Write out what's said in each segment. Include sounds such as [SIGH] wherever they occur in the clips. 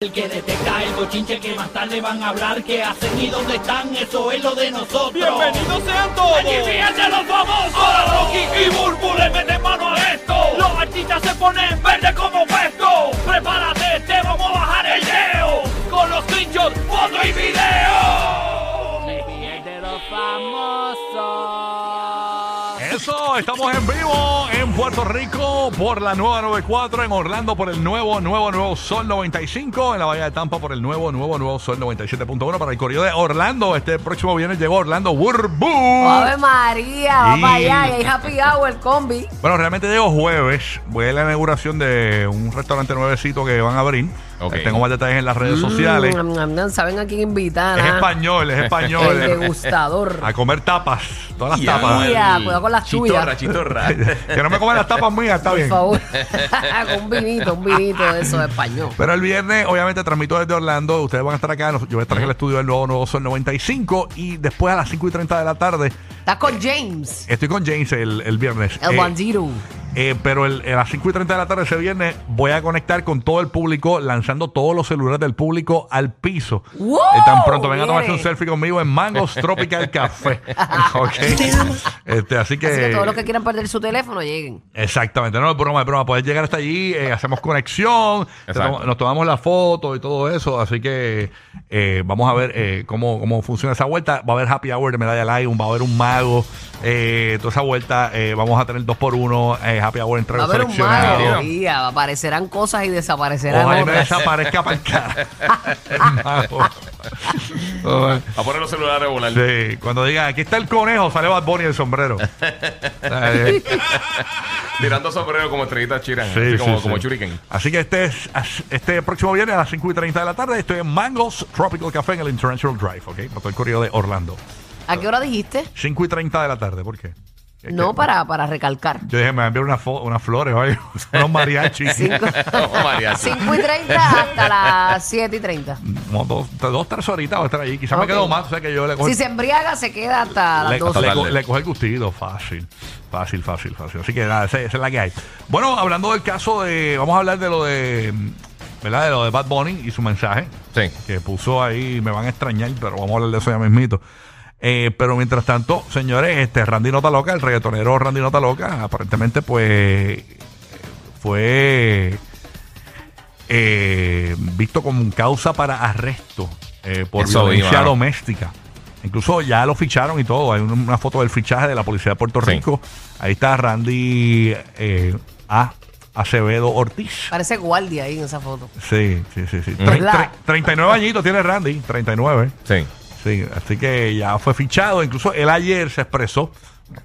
El que detecta el bochinche que más tarde van a hablar, que hacen y dónde están, eso es lo de nosotros. ¡Bienvenidos sean todos! Aquí fíjense los famosos. Ahora Rocky y Burbu le meten mano a esto. Los artistas se ponen verde como puesto. Prepárate, te vamos a bajar el leo. Con los screenshots, foto y video. de los famosos. Eso, estamos en vivo Puerto Rico por la nueva 94, en Orlando por el nuevo, nuevo, nuevo Sol 95, en la Bahía de Tampa por el nuevo, nuevo, nuevo Sol 97.1 para el corrido de Orlando. Este próximo viernes llegó Orlando Burbu. Ave María, va Y- para allá y hay happy hour, combi. Bueno, realmente llego jueves. Voy a la inauguración de un restaurante nuevecito que van a abrir. Tengo más detalles en las redes sociales. Mm, Saben a quién invitar. Es ah? español, es [LAUGHS] español. El degustador. A comer tapas, todas las tapas. Mira, cuidado con las Chitorra, tuyas. chitorra. [LAUGHS] que no me coman las tapas mías, está Por bien. favor. [LAUGHS] Con un vinito, un vinito de eso de español. Pero el viernes, obviamente, transmito desde Orlando. Ustedes van a estar acá. Yo voy a estar en el estudio del nuevo Nuevo Sol 95. Y después a las 5 y 30 de la tarde, Estás con James, estoy con James el, el viernes. el Eh, bandito. Eh, pero el- a las 5 y 30 de la tarde ese viernes voy a conectar con todo el público, lanzando todos los celulares del público al piso. ¡Wow! Eh, tan pronto vengan a tomarse un selfie conmigo en Mangos [LAUGHS] Tropical Café. [LAUGHS] Este, así que. Así que todos los que quieran perder su teléfono lleguen. Exactamente, no es broma, es broma. Puedes llegar hasta allí, eh, hacemos conexión, tom- nos tomamos la foto y todo eso. Así que eh, vamos a ver eh, cómo, cómo funciona esa vuelta. Va a haber happy hour de medalla live, va a haber un mago. Eh, toda esa vuelta eh, vamos a tener dos por uno, eh, happy hour entre Va a los haber un seleccionados. aparecerán cosas y desaparecerán Ojalá y me otras. desaparezca para el. [LAUGHS] A poner los celulares a volar. Sí, cuando diga aquí está el conejo, sale Bad Bunny el sombrero. Eh, [LAUGHS] Tirando sombrero como estrellita chiran. Sí, así sí, como, sí. como shuriken. Así que este, es, este próximo viernes a las 5 y 30 de la tarde estoy en Mangos Tropical Café en el International Drive, ¿ok? Por todo el corrido de Orlando. ¿A qué hora dijiste? 5 y 30 de la tarde, ¿por qué? Es No, que- para, para recalcar. Yo dije, me van a enviar una fo- unas flores o algo, [LAUGHS] unos [LAUGHS] mariachis. Cinco, [LAUGHS] Oh, mariachi. 5 y 30 hasta las 7 y 30. Como dos, dos, tres horitas voy a estar ahí. Quizás me quedo más, o sea que yo le cojo, Si se embriaga, se queda hasta las le, 12. le co- le cojo el gustito, fácil. Fácil, fácil, fácil. Así que nada, esa, esa es la que hay. Bueno, hablando del caso de. Vamos a hablar de lo de. ¿Verdad? De lo de Bad Bunny y su mensaje. Sí. que puso ahí, me van a extrañar, pero vamos a hablar de eso ya mismito. Eh, pero mientras tanto, señores, este Randy Nota Loca, el reggaetonero Randy Nota Loca, aparentemente pues fue eh, visto como un causa para arresto eh, por Eso violencia doméstica. Incluso ya lo ficharon y todo. Hay una, foto del fichaje de la policía de Puerto Sí. Rico. Ahí está Randy eh, A. Acevedo Ortiz. Parece guardia ahí en esa foto. Sí, sí, sí. sí. Mm. Tre- 39 añitos tiene Randy, 39. Sí. Sí, así que ya fue fichado. Incluso él ayer se expresó,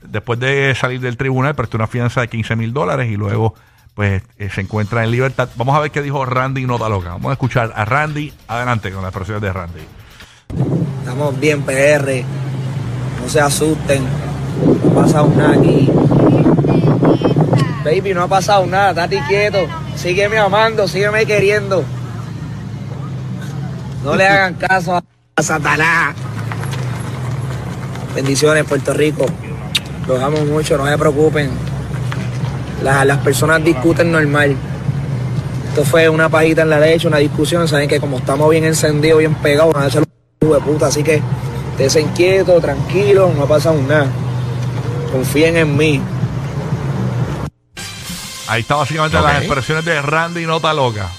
después de salir del tribunal, prestó una fianza de 15 mil dólares y luego pues eh, se encuentra en libertad. Vamos a ver qué dijo Randy Nota Loca. Vamos a escuchar a Randy. Adelante con las expresiones de Randy. Estamos bien, PR. No se asusten. No ha pasado nada aquí. Baby, no ha pasado nada. Estate quieto. Sígueme amando, sígueme queriendo. No le hagan caso a Satanás. Bendiciones, Puerto Rico. Los amo mucho, no se preocupen. Las, las personas discuten normal. Esto fue una pajita en la leche, una discusión. Saben que como estamos bien encendidos, bien pegados, van a echar un de puta. Así que estén quietos, tranquilos, no ha pasado nada. Confíen en mí. Ahí está básicamente las expresiones de Randy Nota Loca.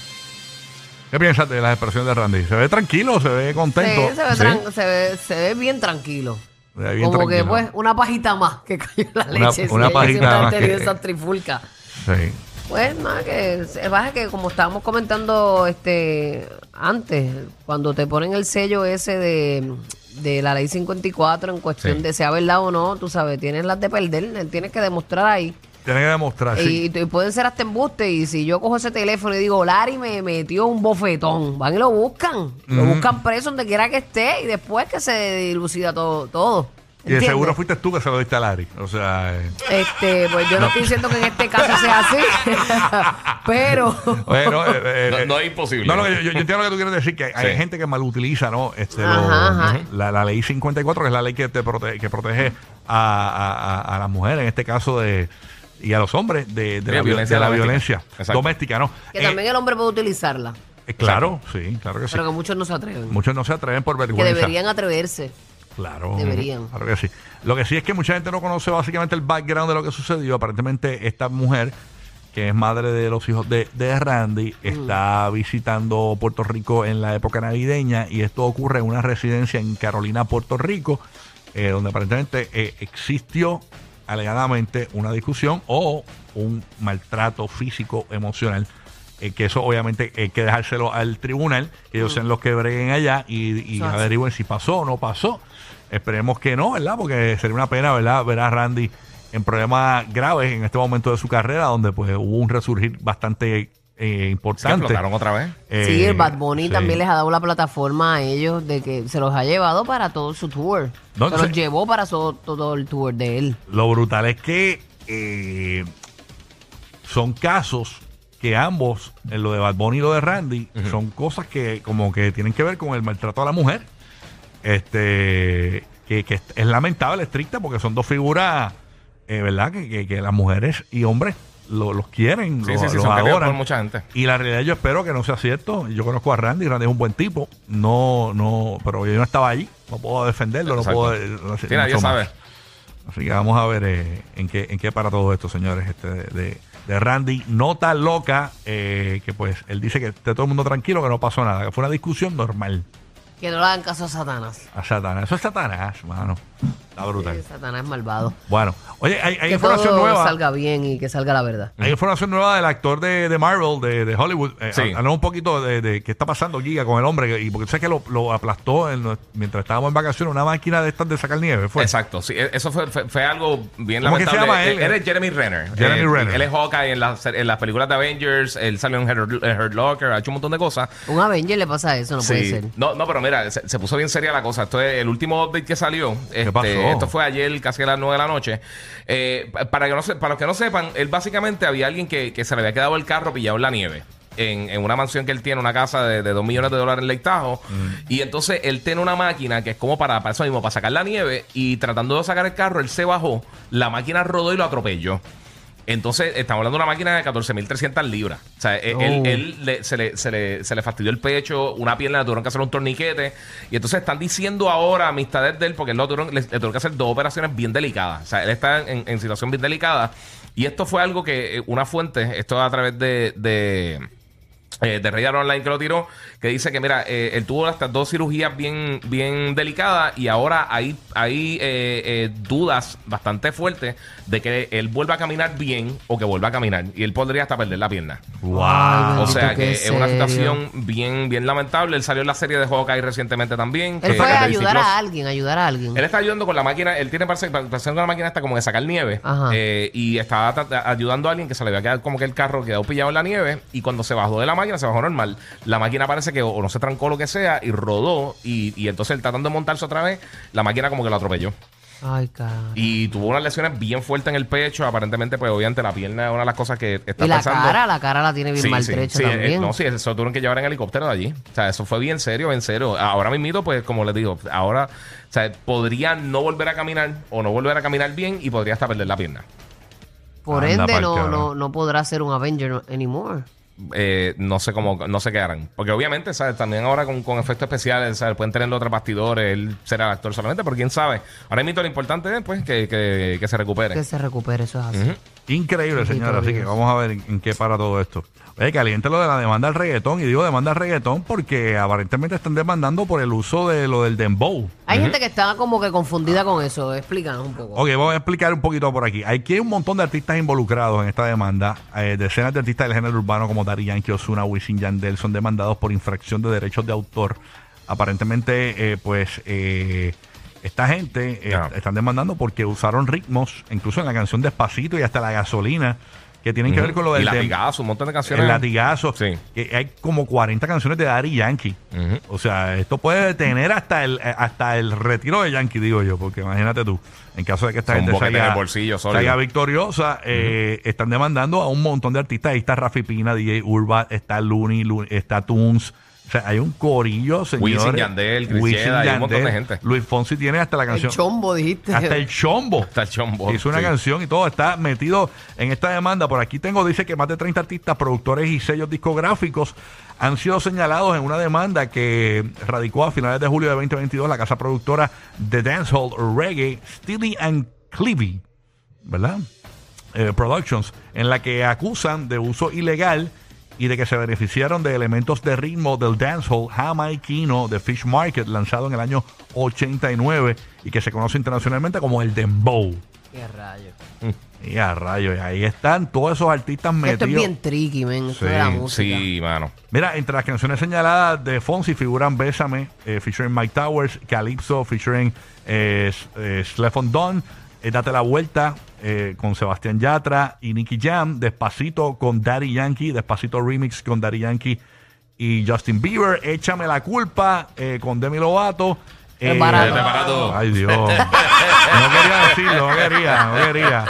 ¿Qué piensas de las expresiones de Randy? ¿Se ve tranquilo? ¿Se ve Sí, contento? se, ve Sí. se, ve, se ve bien tranquilo. Se ve bien Como que pues una pajita más que cayó en la Una- leche. una pajita más tenido que- esa trifulca. Sí. Pues nada, que baja que como estábamos comentando este antes, cuando te ponen el sello ese de, de la ley 54 en cuestión Sí. de sea verdad o no, tú sabes, tienes las de perder, tienes que demostrar ahí. Tiene que demostrar. sí. Y, y pueden ser hasta embuste. Y si yo cojo ese teléfono y digo, Larry me metió un bofetón, van y lo buscan. Lo buscan preso donde quiera que esté y después que se dilucida todo. todo Y de ¿Entiendes? seguro fuiste tú que se lo diste a Larry. O sea, eh, Este, pues yo no, estoy diciendo que en este caso sea así, [LAUGHS] pero bueno, eh, [LAUGHS] eh, No, eh, no es imposible. No, no, yo, yo entiendo lo que tú quieres decir, que hay Sí. gente que malutiliza, ¿no? Este, lo- Ajá, ajá. La, la ley 54, que es la ley que te protege, que protege a, a, a- a las mujeres, en este caso de y a los hombres de, la, vi- violencia de la doméstica. violencia Exacto. doméstica, ¿no? que Eh, también el hombre puede utilizarla. Eh, claro, sí, claro que sí. Pero que muchos no se atreven. Muchos no se atreven por que vergüenza. deberían atreverse. Claro. Deberían. Claro que sí. Lo que sí es que mucha gente no conoce básicamente el background de lo que sucedió. Aparentemente esta mujer, que es madre de los hijos de, de Randy, está visitando Puerto Rico en la época navideña y esto ocurre en una residencia en Carolina, Puerto Rico, eh, donde aparentemente eh, existió alegadamente una discusión o un maltrato físico emocional. eh, que eso obviamente hay que dejárselo al tribunal, que ellos sean los que breguen allá y, y averigüen si pasó o no pasó. Esperemos que no, ¿verdad? Porque sería una pena, ¿verdad? Ver a Randy en problemas graves en este momento de su carrera, donde pues hubo un resurgir bastante eh, Se importante. explotaron otra vez. Eh, sí, el Bad Bunny sí. también les ha dado la plataforma a ellos de que se los ha llevado para todo su tour. No, se los llevó para so- todo el tour de él. Lo brutal es que eh, son casos que ambos, en lo de Bad Bunny y lo de Randy, son cosas que como que tienen que ver con el maltrato a la mujer. Este, que, que es lamentable, estricta, porque son dos figuras, eh, ¿verdad? Que, que- que las mujeres y hombres lo- los quieren, Sí, los, sí, los adoran. por mucha gente. Y la realidad yo espero que no sea cierto. Yo conozco a Randy, Randy es un buen tipo. No, no, pero yo no estaba allí. No puedo defenderlo, Exacto. no puedo. sé, Sí, nadie sabe. Así que vamos a ver eh, en qué en qué para todo esto, señores, este de, de- de Randy. Nota loca, eh, que pues él dice que esté todo el mundo tranquilo, que no pasó nada, que fue una discusión normal Que no le hagan caso a Satanás. a Satanás. Eso es Satanás, mano. Está brutal. Sí, Satanás malvado. Bueno, oye, hay, hay que información todo nueva. salga bien y que salga la verdad. Hay información nueva del actor de, de Marvel, de, de Hollywood. Eh, Sí. Hablamos un poquito de, de qué está pasando, Giga, con el hombre. Y porque sé que lo, lo aplastó en- mientras estábamos en vacaciones una máquina de estas de sacar nieve. Fue. Exacto, sí, e- eso fue, fue, fue algo bien ¿Cómo que lamentable. se llama él? Él es Jeremy Renner. Jeremy Eh, Renner. Él es Hawkeye en las, en las películas de Avengers, él salió en Hurt, Hurt Locker, ha hecho un montón de cosas. Un Avenger le pasa eso, no puede ser. No, no, pero mira, se, se puso bien seria la cosa. Esto es el último update que salió. Este, pasó? Esto fue ayer, casi a las 9 de la noche. Eh, pa- para, que no se- para los que no sepan, él básicamente había alguien que, que se le había quedado el carro pillado en la nieve. En, en una mansión que él tiene, una casa de, de 2 millones de dólares en Lake Tahoe. Y entonces él tiene una máquina que es como para, para eso mismo, para sacar la nieve. Y tratando de sacar el carro, él se bajó, la máquina rodó y lo atropelló. Entonces, estamos hablando de una máquina de 14.300 libras. O sea, él, Oh. él- él le- se, le, se, le, se le fastidió el pecho, una pierna, le tuvieron que hacer un torniquete. Y entonces están diciendo ahora amistades de él, porque él lo tuvieron- le, le tuvieron que hacer dos operaciones bien delicadas. O sea, él está en, en situación bien delicada. Y esto fue algo que eh, una fuente, esto a través de... de eh, de Radar Online que lo tiró, que dice que mira, eh, él tuvo hasta dos cirugías bien, bien delicadas y ahora hay, hay eh, eh, dudas bastante fuertes de que él vuelva a caminar bien o que vuelva a caminar y él podría hasta perder la pierna. Wow. Ay, O sea que es una situación bien, bien lamentable. Él salió en la serie de Hawkeye recientemente también. Él que- fue a ayudar a alguien, ayudar a alguien. Él está ayudando con la máquina, él tiene parece, parece con la máquina esta como de sacar nieve Ajá. eh, y estaba ayudando a alguien que se le había quedado como que el carro quedó pillado en la nieve y cuando se bajó de la máquina se bajó normal. La máquina parece que o, no se trancó lo que sea y rodó y, y entonces él tratando de montarse otra vez, la máquina como que lo atropelló. Ay, cara. Y tuvo unas lesiones bien fuertes en el pecho, aparentemente pues obviamente la pierna es una de las cosas que está Y la pasando. cara, la cara la tiene bien Sí, maltrecha sí, sí, también. eh, no, sí, eso lo tuvieron que llevar en helicóptero de allí. O sea, eso fue bien serio, bien serio. Ahora mismito, pues, como les digo, ahora, o sea, podría no volver a caminar o no volver a caminar bien y podría hasta perder la pierna. Por Anda ende, no, no, no podrá ser un Avenger anymore. Eh, no sé cómo, no sé qué harán. Porque obviamente, ¿sabes? También ahora con, con efectos especiales, ¿sabes? Pueden tener otros bastidores, él será el actor solamente, pero quién sabe. Ahora mismo lo importante es, pues, que, que, que se recupere. Que se recupere, eso es así. Increíble, señora. Así que vamos a ver en, en qué para todo esto. Oye, caliente lo de la demanda del reggaetón. Y digo demanda del reggaetón porque aparentemente están demandando por el uso de lo del dembow. Hay gente que está como que confundida con eso. Explícanos un poco. Ok, vamos a explicar un poquito por aquí. Aquí hay un montón de artistas involucrados en esta demanda. Eh, decenas de artistas del género urbano como Daddy Yankee, Ozuna, Wisin Yandel son demandados por infracción de derechos de autor. Aparentemente, eh, pues, eh, esta gente eh, están demandando porque usaron ritmos, incluso en la canción Despacito y hasta la gasolina, que tienen que ver con lo del latigazo, un montón de canciones. el latigazo. Sí. Que hay como 40 canciones de Daddy Yankee. Ujú. O sea, esto puede detener hasta el eh, hasta el retiro de Yankee, digo yo, porque imagínate tú, en caso de que esta Son gente boquetes salga, en el bolsillo, sólido. salga victoriosa, eh, están demandando a un montón de artistas. Ahí está Rafi Pina, DJ Urba, está Looney, Lu- está Toons. O sea, hay un corillo, señores. Wisin Yandel, Wisin hay un montón de Yandel. gente. Luis Fonsi tiene hasta la el canción. chombo, dijiste. Hasta el chombo. Está el chombo. Hizo una sí. canción y todo, está metido en esta demanda. Por aquí tengo, dice que más de 30 artistas, productores y sellos discográficos han sido señalados en una demanda que radicó a finales de julio de 2022 la casa productora de dancehall reggae Steely and Clevey, ¿verdad? Eh, Productions, en la que acusan de uso ilegal y de que se beneficiaron de elementos de ritmo del dancehall jamaiquino de Fish Market, lanzado en el año 89 y que se conoce internacionalmente como el Dembow. Qué rayo. Y a rayos, ahí están todos esos artistas Esto metidos. es bien tricky, men. Esto Sí, de la música. Sí, mano. Mira, entre las canciones señaladas de Fonsi figuran Bésame, eh, featuring Mike Towers, Calypso, featuring eh, eh, Slefon Don, eh, Date la Vuelta eh, con Sebastián Yatra y Nicky Jam, Despacito con Daddy Yankee, Despacito Remix con Daddy Yankee y Justin Bieber, Échame la Culpa eh, con Demi Lovato. eh, Es barato. Es. Ay, Dios. no quería decirlo, no quería, no quería.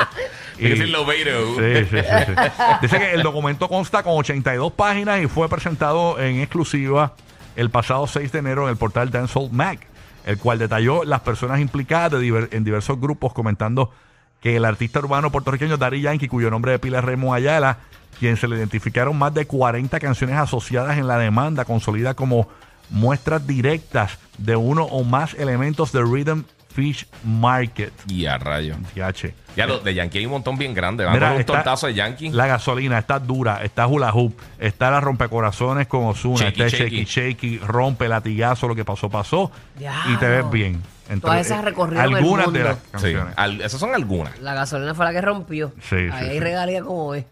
Y- Beto. Sí, sí, sí, sí. Dice que el documento consta con 82 páginas y fue presentado en exclusiva el pasado 6 de enero en el portal Dancehall Mag, el cual detalló las personas implicadas en diversos grupos, comentando que el artista urbano puertorriqueño Daddy Yankee, cuyo nombre de pila es Remo Ayala, quien se le identificaron más de 40 canciones asociadas en la demanda, consolida como muestras directas de uno o más elementos de Rhythm Fish Market. Y a rayo. TH. Ya lo de Yankee hay un montón bien grande. Mira, con un está tortazo de Yankee. La gasolina está dura, está hula hoop, está la rompecorazones con Ozuna, Shaky, está shaky. shaky, shaky, rompe latigazo, lo que pasó, pasó. Diablo. Y te ves bien. Entre- Todas esas recorrieron el Algunas mundo. de las Sí. canciones. Al- esas son algunas. La gasolina fue la que rompió. Sí, Ahí sí, hay sí. regalía como es.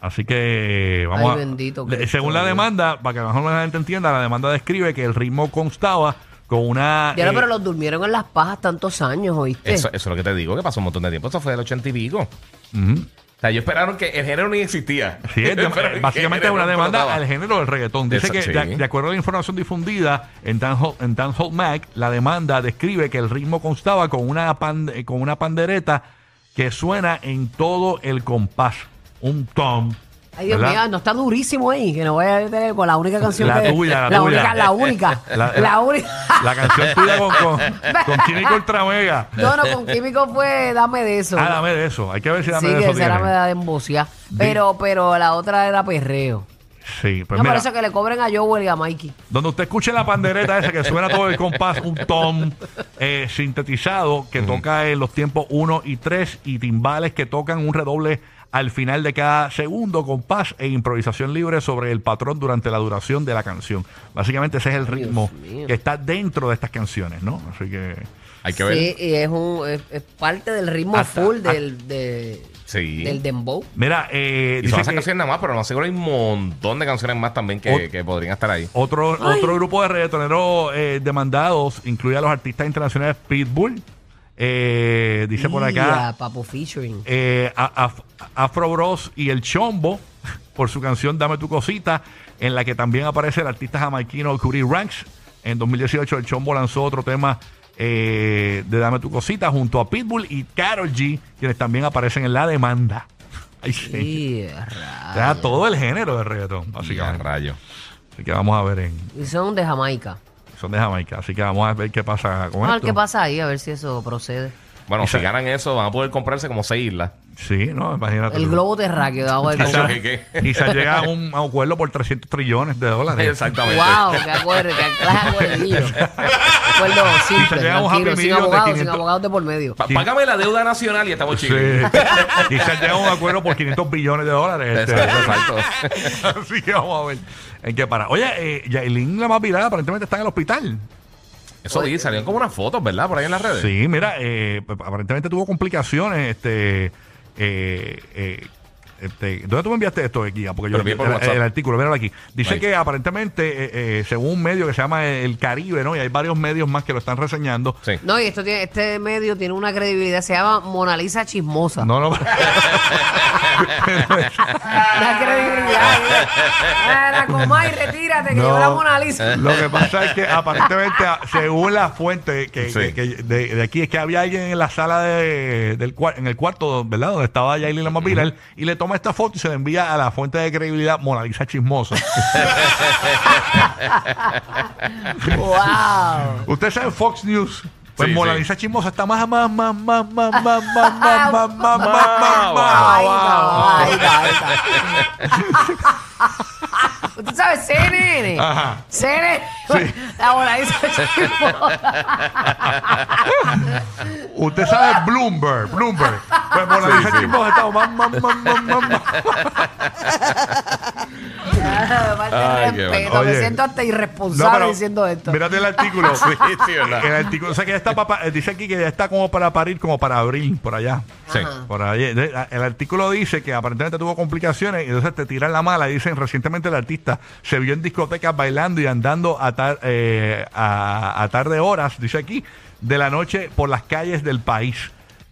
Así que vamos Ay, a. bendito le- Cristo según la Dios. demanda, para que mejor la gente entienda, la demanda describe que el ritmo constaba con una. Ya no, eh, pero los durmieron en las pajas tantos años, ¿oíste? Eso, eso es lo que te digo, que pasó un montón de tiempo. Eso fue del ochenta y pico. O sea, ellos esperaron que el género ni existía. Sí, es [LAUGHS] de- Esperaron que básicamente es el una género demanda explotaba. al género del reggaetón. Dice Eso, que, sí. de, de acuerdo a la información difundida en Dancehall, en Dancehall Mag, la demanda describe que el ritmo constaba con una, pan- eh, con una pandereta que suena en todo el compás. Un tom. Ay, Dios ¿verdad? mío, no está durísimo ahí, que no voy a tener con la única canción La que... tuya, la tuya. única, la única, [LAUGHS] La- la, única. La canción tuya con, con, [LAUGHS] con Químico Ultra Mega. No, no, con Químico fue Dame de eso. Ah, dame de eso. Hay que ver si dame sí, de que eso esa era tiene. me da de embocia. Pero, pero la otra era perreo. Sí, pues no, mira, por eso que le cobren a Joel y a Mikey. donde usted escuche la pandereta esa que suena todo el compás, un tom eh, sintetizado que toca en los tiempos 1 y 3 y timbales que tocan un redoble al final de cada segundo, compás e improvisación libre sobre el patrón durante la duración de la canción. Básicamente ese es el ritmo que está dentro de estas canciones, ¿no? Así que... Hay que ver. Sí, y es, un, es, es parte del ritmo Hasta- full del, de, Sí. del dembow. Mira, eh, Y son esas que canciones nada más, pero no seguro hay un montón de canciones más también que podrían estar ahí. otro, otro grupo de reggaetoneros eh, demandados incluye a los artistas internacionales Pitbull, eh, dice por Y acá... Papo Featuring. eh, a- Afro Bros y el Chombo por su canción Dame tu cosita, en la que también aparece el artista jamaiquino Curry Ranks. En 2018 el Chombo lanzó otro tema eh, de Dame tu cosita junto a Pitbull y Karol G, quienes también aparecen en la demanda. [LAUGHS] Ay, sí. Sí, O sea, todo el género de reggaetón, Y básicamente. rayo. Así que vamos a ver en... y son de Jamaica. Son de Jamaica, así que vamos a ver qué pasa con Vamos a ver esto. qué pasa ahí, a ver si eso procede. Bueno, si ganan eso, van a poder comprarse como seis islas. Sí, no, imagínate. El globo terráqueo de agua [LAUGHS] de Quizás llega a un, acuerdo por 300 trillones de dólares. [LAUGHS] Exactamente. Wow, qué acuerdo, de acuerdillo. Acuerdo [LAUGHS] simple, tranquilo, sin abogados, sin 500. abogados de por medio. Págame la deuda nacional y estamos Sí. chicos. Quizás llega a un acuerdo por 500 billones de dólares. este. Exacto. Así que vamos a ver en qué para. Oye, eh, Yailin, la más viral, aparentemente está en el hospital. Eso vi, salieron como unas fotos, ¿verdad? Por ahí en las redes. Sí, mira, eh, aparentemente tuvo complicaciones. Este, eh, eh, este, ¿Dónde tú me enviaste esto, Guía? Porque yo por el, el artículo, míralo aquí. Dice Ahí. que aparentemente, eh, eh, según un medio que se llama El Caribe, ¿no? Y hay varios medios más que lo están reseñando. Sí. No, y esto tiene, este medio tiene una credibilidad, se llama Mona Lisa Chismosa. No, no. [LAUGHS] [LAUGHS] Una credibilidad. ¿eh? La Comay, retírate, que No. yo la Mona Lisa. Lo que pasa es que aparentemente, [LAUGHS] según la fuente que, Sí. que- que de, de aquí, es que había alguien en la sala de, del en el cuarto, ¿verdad? Donde estaba Yailin la más viral, y le toma esta foto y se la envía a la fuente de credibilidad Mona Lisa Chismosa. [LAUGHS] [LAUGHS] wow. Usted sabe Fox News. Pues Sí, Mona sí. Lisa Chismosa está más, más, más, más, más, más, más, más, [LAUGHS] más, más, más, más, más. Ahí está, ahí está, ahí está. Usted sabe, CNN. Ajá. CNN. Sí. La voladiza chismosa. Usted sabe Bloomberg, Bloomberg. Pues por la chismosa estamos más, más, más, más, más, más. Falta Ay, de qué respeto. bueno. Me Oye. siento hasta No, irresponsable pero diciendo esto. Mírate el artículo. [LAUGHS] Sí, sí, ¿verdad? El artículo, o sea que ya está para, dice aquí que ya está como para parir, como para abril, por allá. Sí. Por. De- El artículo dice que aparentemente tuvo complicaciones y entonces te tiran la mala. y Dicen recientemente el artista se vio en discotecas bailando y andando a, tar- eh, a, a tarde horas, dice aquí, de la noche por las calles del país.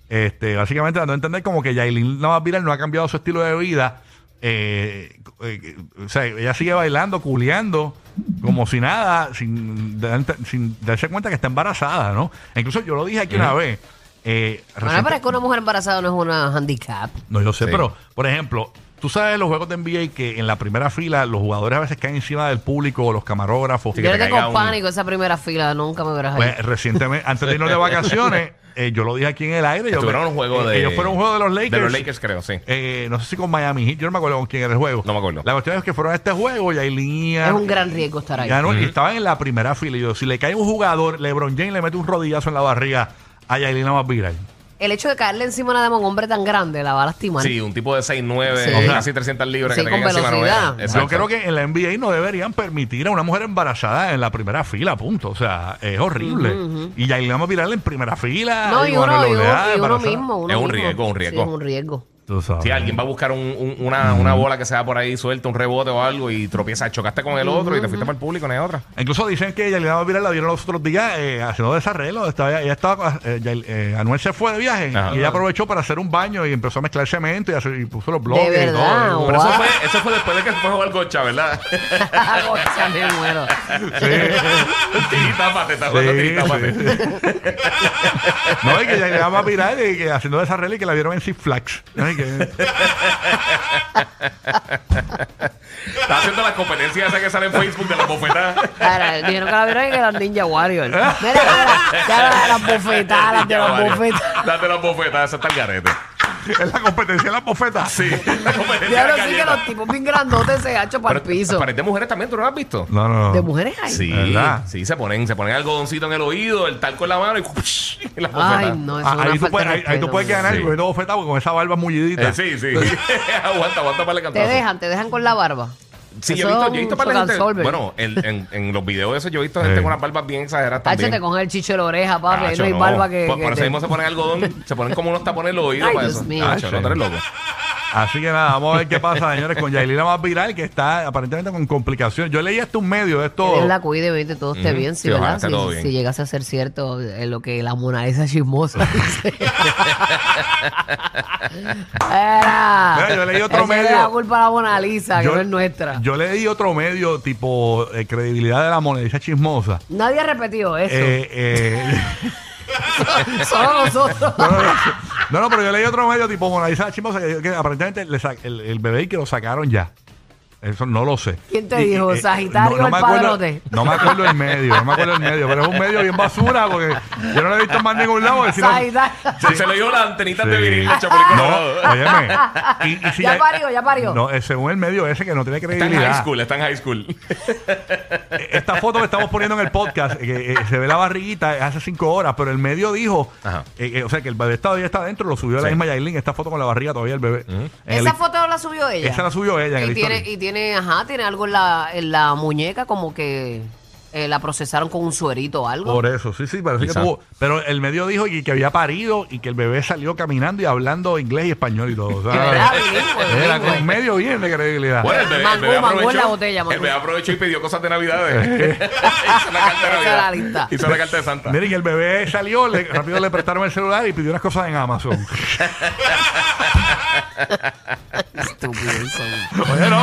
Este, básicamente dando a entender como que Yailin Navas Viral no ha cambiado su estilo de vida. Eh, eh, o sea, ella sigue bailando, culeando, como si nada, sin, dar- sin darse cuenta que está embarazada, ¿no? Incluso yo lo dije aquí una vez. Eh, Bueno, reciente- pero es que una mujer embarazada no es una handicap. no, yo sé, Sí. pero, por ejemplo, tú sabes los juegos de NBA que en la primera fila los jugadores a veces caen encima del público o los camarógrafos. Yo que te un- pánico esa primera fila, nunca me verás ahí. Pues recientemente, antes de irnos de vacaciones, [LAUGHS] eh, yo lo dije aquí en el aire. yo- en un juego eh, de. Ellos fueron un juego de los Lakers. De los Lakers, creo, sí. Eh, no sé si con Miami Heat, yo no me acuerdo con quién era el juego. No me acuerdo. La cuestión es que fueron a este juego y Aileen es un gran riesgo estar ahí. y estaban en la primera fila. Y yo, si le cae un jugador, LeBron James le mete un rodillazo en la barriga a Yailin más viral. El hecho de caerle encima nada más a un hombre tan grande la va a lastimar. Sí, un tipo de 6'9, Sí. o casi 300 libras Sí, que con caiga encima no velocidad. Yo creo que en la NBA no deberían permitir a una mujer embarazada en la primera fila, punto. O sea, es horrible. Y ya vamos a en primera fila. No, y con uno, el y uno, oleada, y uno embarazada. mismo. uno Es un mismo. riesgo, un riesgo. Sí, es un riesgo. Tú sabes. Si alguien va a buscar un- un- una, una bola que sea por ahí suelta, un rebote o algo y tropieza, chocaste con el otro y te fuiste para el público, no hay otra. Incluso dicen que Yailin Navas Viral la vieron los otros días eh, haciendo desarreglo. Estaba, ella estaba, eh, Yael- eh, Anuel se fue de viaje Ajá. y ella aprovechó para hacer un baño y empezó a mezclar cemento y, hacer- y puso los bloques. De y todo. verdad, Pero eso Wow. fue, eso fue después de que fue a jugar gocha, ¿verdad? [LAUGHS] Gocha, me muero. sí, tápate, tápate, Sí, sí, tápate. [LAUGHS] No, y que Yailin Navas Viral y que haciendo desarreglo y que la vieron en Six Flags. ¿no? Y que- Está haciendo las competencias esas que salen en Facebook de la bofetada. Ahora, dijeron que la vieron que eran Ninja Warrior. Mira, mira, ya la de las bofetadas, las de las bofetadas. Date las bofetadas, esa está el garete. Es la competencia de las bofetas. Sí, la competencia de la sí que los tipos bien grandotes se hachan para el Pero piso. Parece mujeres también, ¿tú no lo has visto? No, no, no. De mujeres hay. Sí, ¿Verdad? sí, se ponen, se ponen algodoncito en el oído, el talco en la mano y, y la Ay, bofetada. no, eso Ah, es una ahí, tú falta puedes, de ahí, ahí tú puedes ganar Sí. y cogiendo porque con esa barba mullidita. Eh, sí, sí. [LAUGHS] aguanta, aguanta para el Te cantazo. dejan, te dejan con la barba. Sí, yo he Eso visto, es yo he visto un para la gente. Bueno, en, en, en los videos de esos yo he visto gente Sí. con unas barbas bien exageradas Tacho, también. te cogen el chicho de la oreja, papi. Tacho, no hay barba que. Por, que por eso te- mismo se ponen algodón, se ponen como unos tapones en los oídos Ay, para Dios eso. mío. No, tú eres loco. Así que nada, vamos a ver qué pasa, [LAUGHS] señores, con Yailina más viral, que está aparentemente con complicaciones. Yo leí hasta un medio de Que esto. Dios la cuide, vete, todo esté bien, sí, Sí, ojalá ¿verdad? esté Si, todo bien. si llegase a ser cierto eh, lo que la Mona Lisa chismosa [LAUGHS] dice. [LAUGHS] Era. Mira, yo leí otro medio. la culpa a la Mona Lisa, que no es nuestra. Yo leí otro medio tipo eh, credibilidad de la moneda chismosa. Nadie ha repetido eso. Eh, eh, [LAUGHS] No, no, pero yo leí otro medio tipo Mona Lisa chismosa que, aparentemente le el, el bebé y que lo sacaron ya. Eso no lo sé. ¿Quién te dijo? ¿Sagitario o el me acuerdo, padrote? No me acuerdo el medio, no me acuerdo el medio, pero es un medio bien basura porque yo no lo he visto más en ningún lado. si no- Sagitario. Se, se le dio las antenitas de Sí. vinil de Chapulín No, óyeme. Y, y si Ya parió, ya parió. No, eh, según el medio ese que no tiene Está en credibilidad. high school, está en high school. Esta foto que estamos poniendo en el podcast, que eh, se ve la barriguita hace cinco horas, pero el medio dijo, Ajá. eh, eh, o sea, que el bebé todavía está adentro, lo subió la Sí. misma Yailin, esta foto con la barriga todavía el bebé. En el- Esa foto la subió ella. Esa la subió ella en y el tiene, y tiene, ajá, tiene algo en la, en la muñeca como que eh, la procesaron con un suerito o algo. Por eso, sí, sí, parece que Quizá. tuvo. Pero el medio dijo y que había parido y que el bebé salió caminando y hablando inglés y español y todo. o sea, era bilingüe. con medio bien de credibilidad. Bueno, el bebé, el bebé mangú en aprovechó, la botella, mangú. el bebé aprovechó y pidió cosas de Navidades. [LAUGHS] Hizo la carta de Esa era Navidad. la lista. Hizo la carta de Santa. Miren, y el bebé salió, le- rápido le prestaron el celular y pidió unas cosas en Amazon. [LAUGHS] Estúpido eso. Oye, no.